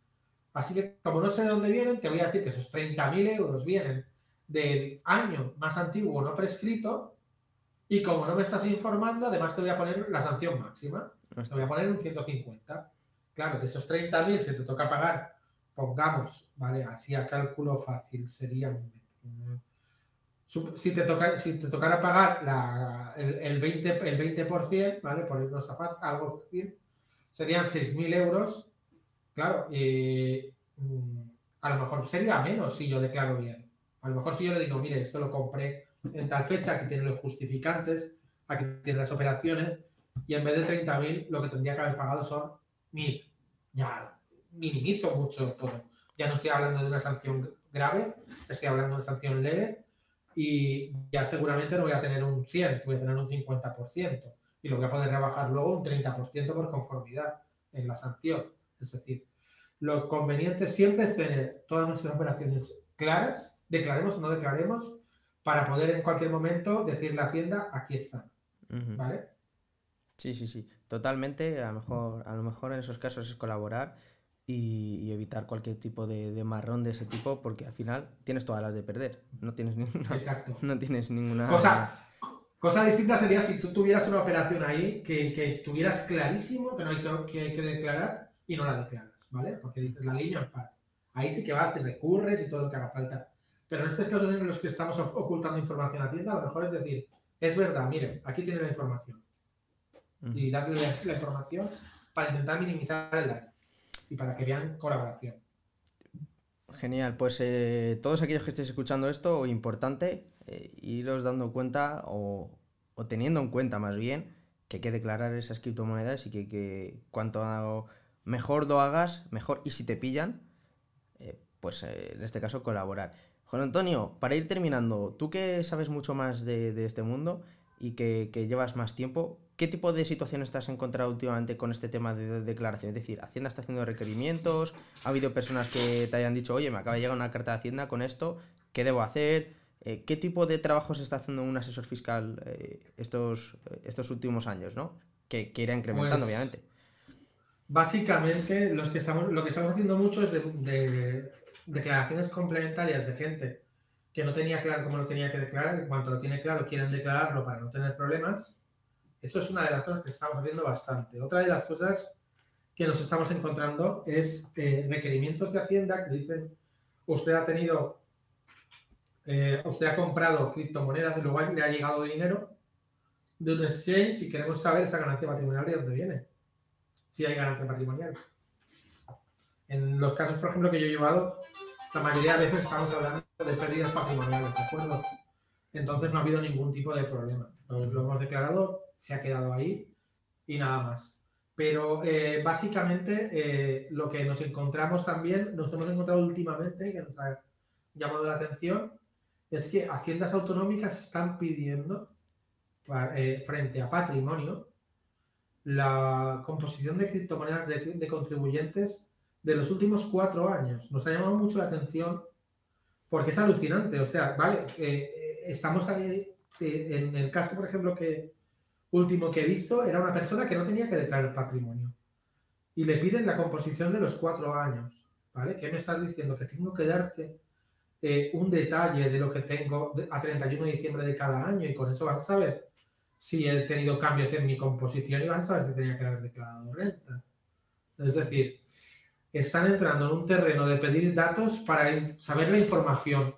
Así que, como no sé de dónde vienen, te voy a decir que esos 30.000 euros vienen del año más antiguo no prescrito y como no me estás informando, además te voy a poner la sanción máxima. Te voy a poner un 150. Claro, que esos 30.000 se te toca pagar, pongamos, ¿vale? Así a cálculo fácil, serían si te, toca, si te tocara pagar la, el, 20%, el 20%, ¿vale? Por irnos a faz, algo fácil, serían 6.000 euros. Claro, mm, a lo mejor sería menos si yo declaro bien. A lo mejor si yo le digo, mire, esto lo compré en tal fecha, aquí tiene los justificantes, aquí tiene las operaciones, y en vez de 30.000, lo que tendría que haber pagado son 1.000. Ya minimizo mucho todo. Ya no estoy hablando de una sanción grave, estoy hablando de una sanción leve y ya seguramente no voy a tener un 100, voy a tener un 50% y lo voy a poder rebajar luego un 30% por conformidad en la sanción. Es decir, lo conveniente siempre es tener todas nuestras operaciones claras, declaremos o no declaremos, para poder en cualquier momento decirle a Hacienda, aquí están. ¿Vale? Sí, sí, sí, totalmente. A lo mejor, a lo mejor en esos casos es colaborar y, evitar cualquier tipo de, marrón de ese tipo porque al final tienes todas las de perder. No tienes ninguna. <laughs> Exacto. No tienes ninguna. Cosa, cosa distinta sería si tú tuvieras una operación ahí que, que tuvieras clarísimo que no hay que, que, declarar y no la declaras, ¿vale? Porque dices la línea. Ahí sí que vas y recurres y todo lo que haga falta. Pero en estos casos en los que estamos ocultando información a tienda, a lo mejor es decir, es verdad, mire, aquí tiene la información. Y darle la información para intentar minimizar el daño y para que vean colaboración. Genial, pues eh, todos aquellos que estéis escuchando esto, importante, eh, iros dando cuenta o, teniendo en cuenta más bien que hay que declarar esas criptomonedas y que, cuanto mejor lo hagas, mejor, y si te pillan, eh, pues en este caso colaborar. Juan Antonio, para ir terminando, tú que sabes mucho más de, este mundo y que, que llevas más tiempo, ¿Qué tipo de situaciones te has encontrado últimamente con este tema de declaración? Es decir, Hacienda está haciendo requerimientos, ha habido personas que te hayan dicho, oye, me acaba de llegar una carta de Hacienda con esto, ¿qué debo hacer? Eh, ¿Qué tipo de trabajo se está haciendo un asesor fiscal eh, estos, estos últimos años, ¿no? Que, que irá incrementando, pues, obviamente. Básicamente, los que estamos, lo que estamos haciendo mucho es de, declaraciones complementarias de gente que no tenía claro cómo lo tenía que declarar, en cuanto lo tiene claro quieren declararlo para no tener problemas eso es una de las cosas que estamos haciendo bastante. Otra de las cosas que nos estamos encontrando es eh, requerimientos de Hacienda que dicen, usted ha tenido, eh, usted ha comprado criptomonedas y luego le ha llegado dinero de un exchange y queremos saber esa ganancia patrimonial de dónde viene. Si hay ganancia patrimonial. En los casos, por ejemplo, que yo he llevado, la mayoría de veces estamos hablando de pérdidas patrimoniales, ¿de acuerdo? Entonces no ha habido ningún tipo de problema. Lo, hemos declarado, se ha quedado ahí y nada más. Pero eh, básicamente eh, lo que nos encontramos también, nos hemos encontrado últimamente, que nos ha llamado la atención, es que haciendas autonómicas están pidiendo eh, frente a patrimonio la composición de criptomonedas de, contribuyentes de los últimos cuatro años. Nos ha llamado mucho la atención porque es alucinante. O sea, vale, eh, estamos ahí, eh, en el caso, por ejemplo, que último que he visto, era una persona que no tenía que declarar patrimonio. Y le piden la composición de los cuatro años. ¿Vale? ¿Qué me estás diciendo? Que tengo que darte eh, un detalle de lo que tengo a 31 de diciembre de cada año y con eso vas a saber si he tenido cambios en mi composición y vas a saber si tenía que haber declarado renta. Es decir, están entrando en un terreno de pedir datos para saber la información.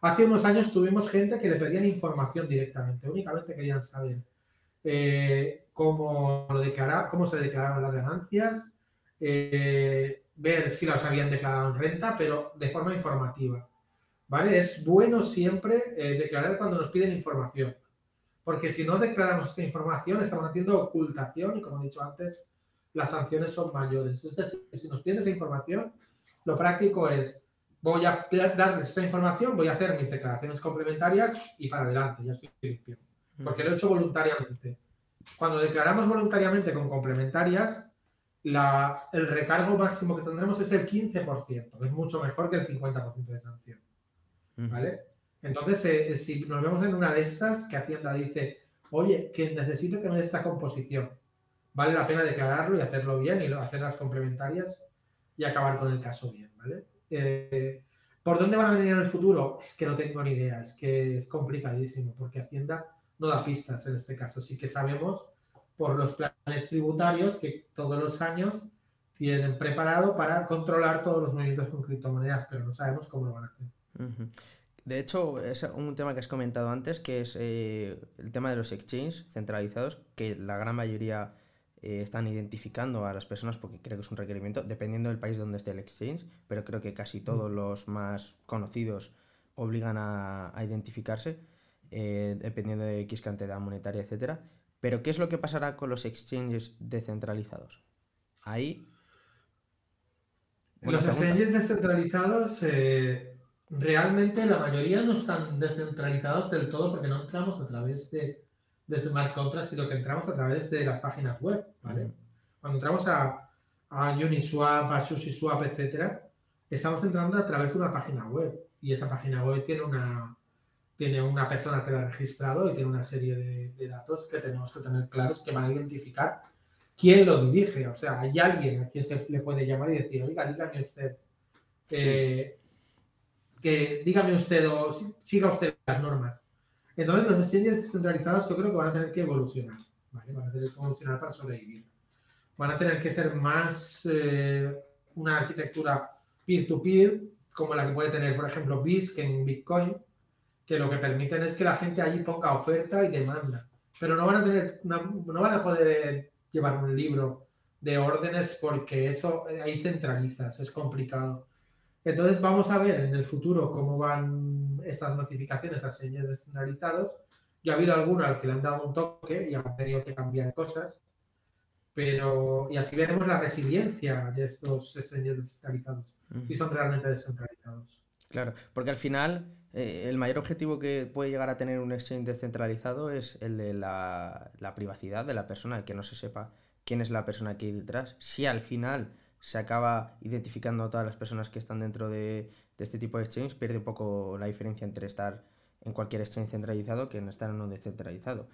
Hace unos años tuvimos gente que le pedían información directamente, únicamente querían saber eh, cómo, lo declara, cómo se declaraban las ganancias, eh, ver si las habían declarado en renta, pero de forma informativa. ¿vale? Es bueno siempre eh, declarar cuando nos piden información, porque si no declaramos esa información, estamos haciendo ocultación y, como he dicho antes, las sanciones son mayores. Es decir, si nos piden esa información, lo práctico es, voy a darles esa información, voy a hacer mis declaraciones complementarias y para adelante, ya estoy limpio, mm. porque lo he hecho voluntariamente. Cuando declaramos voluntariamente con complementarias, el recargo máximo que tendremos es del 15%, es mucho mejor que el 50% de sanción. ¿vale? Entonces, eh, si nos vemos en una de estas, que Hacienda dice, oye, que necesito que me dé esta composición, vale la pena declararlo y hacerlo bien y hacer las complementarias y acabar con el caso bien, ¿vale? Eh, ¿Por dónde van a venir en el futuro? Es que no tengo ni idea, es que es complicadísimo, porque Hacienda no da pistas en este caso. Sí que sabemos por los planes tributarios que todos los años tienen preparado para controlar todos los movimientos con criptomonedas, pero no sabemos cómo lo van a hacer. De hecho, es un tema que has comentado antes, que es eh, el tema de los exchanges centralizados, que la gran mayoría eh, están identificando a las personas porque creo que es un requerimiento, dependiendo del país donde esté el exchange, pero creo que casi todos mm. los más conocidos obligan a, identificarse, eh, dependiendo de X cantidad monetaria, etcétera. Pero, ¿qué es lo que pasará con los exchanges descentralizados? Ahí. Los exchanges descentralizados realmente la mayoría no están descentralizados del todo porque no entramos a través de, de smart contracts, sino que entramos a través de las páginas web, ¿vale? Cuando entramos a, a Uniswap, a SushiSwap, etcétera, estamos entrando a través de una página web y esa página web tiene una tiene una persona que la ha registrado y tiene una serie de, datos que tenemos que tener claros que van a identificar quién lo dirige. O sea, hay alguien a quien se le puede llamar y decir, oiga, dígame usted, eh, que dígame usted o siga usted las normas. Entonces los exchanges descentralizados yo creo que van a tener que evolucionar, ¿vale? Van a tener que evolucionar para sobrevivir. Van a tener que ser más eh, una arquitectura peer-to-peer, como la que puede tener, por ejemplo, BISC en Bitcoin, que lo que permiten es que la gente allí ponga oferta y demanda. Pero no van a tener, no van a poder llevar un libro de órdenes porque eso ahí centralizas, es complicado. Entonces vamos a ver en el futuro cómo van estas notificaciones a señales descentralizados. Ya ha habido alguna al que le han dado un toque y han tenido que cambiar cosas, pero y así veremos la resiliencia de estos señales descentralizados, si son realmente descentralizados. Claro, porque al final eh, el mayor objetivo que puede llegar a tener un exchange descentralizado es el de la, la privacidad de la persona, el que no se sepa quién es la persona que hay detrás. Si al final se acaba identificando a todas las personas que están dentro de, este tipo de exchange, pierde un poco la diferencia entre estar en cualquier exchange centralizado que en estar en un descentralizado.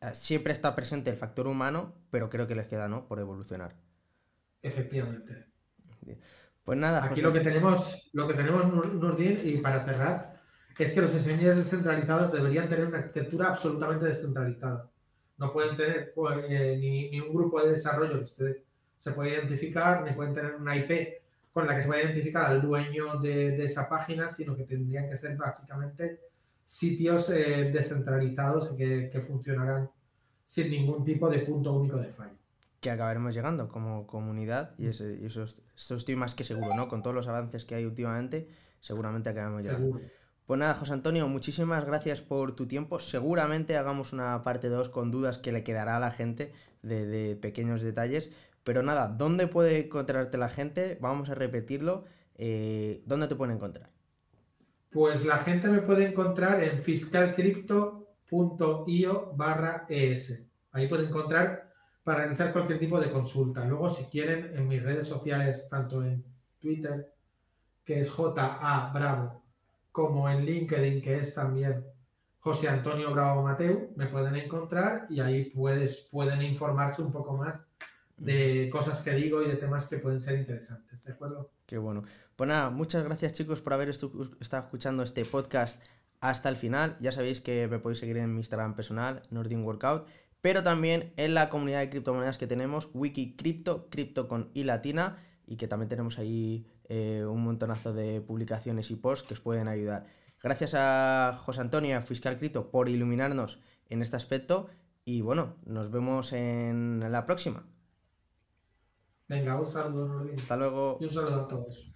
Ah, siempre está presente el factor humano, pero creo que les queda, ¿no? Por evolucionar. Efectivamente. Pues nada. Aquí lo que tenemos, lo que tenemos, Nurdin, y para cerrar, es que los exchanges descentralizados deberían tener una arquitectura absolutamente descentralizada. No pueden tener pues, eh, ni, ni, un grupo de desarrollo que esté se puede identificar, ni pueden tener una IP con la que se pueda identificar al dueño de, esa página, sino que tendrían que ser básicamente sitios eh, descentralizados que, que funcionarán sin ningún tipo de punto único de fallo. que acabaremos llegando como comunidad y, eso, eso, estoy más que seguro, ¿no? Con todos los avances que hay últimamente, seguramente acabaremos llegando. Pues nada, José Antonio, muchísimas gracias por tu tiempo. Seguramente hagamos una parte 2 con dudas que le quedará a la gente de, pequeños detalles. Pero nada, ¿dónde puede encontrarte la gente? Vamos a repetirlo. Eh, ¿Dónde te pueden encontrar? Pues la gente me puede encontrar en fiscalcrypto.io barra ES. Ahí puede encontrar para realizar cualquier tipo de consulta. Luego, si quieren, en mis redes sociales, tanto en Twitter, que es JA Bravo, como en LinkedIn, que es también José Antonio Bravo Mateu, me pueden encontrar y ahí puedes, pueden informarse un poco más de cosas que digo y de temas que pueden ser interesantes, ¿de acuerdo? Qué bueno. Pues nada, muchas gracias chicos por haber estado escuchando este podcast hasta el final. Ya sabéis que me podéis seguir en mi Instagram personal, Nordin Workout, pero también en la comunidad de criptomonedas que tenemos, Wiki Crypto, cripto con i latina, y que también tenemos ahí eh, un montonazo de publicaciones y posts que os pueden ayudar. Gracias a José Antonio, Fiscal Cripto, por iluminarnos en este aspecto. Y bueno, nos vemos en la próxima. Venga, un saludo, Hasta luego. Y un saludo a todos.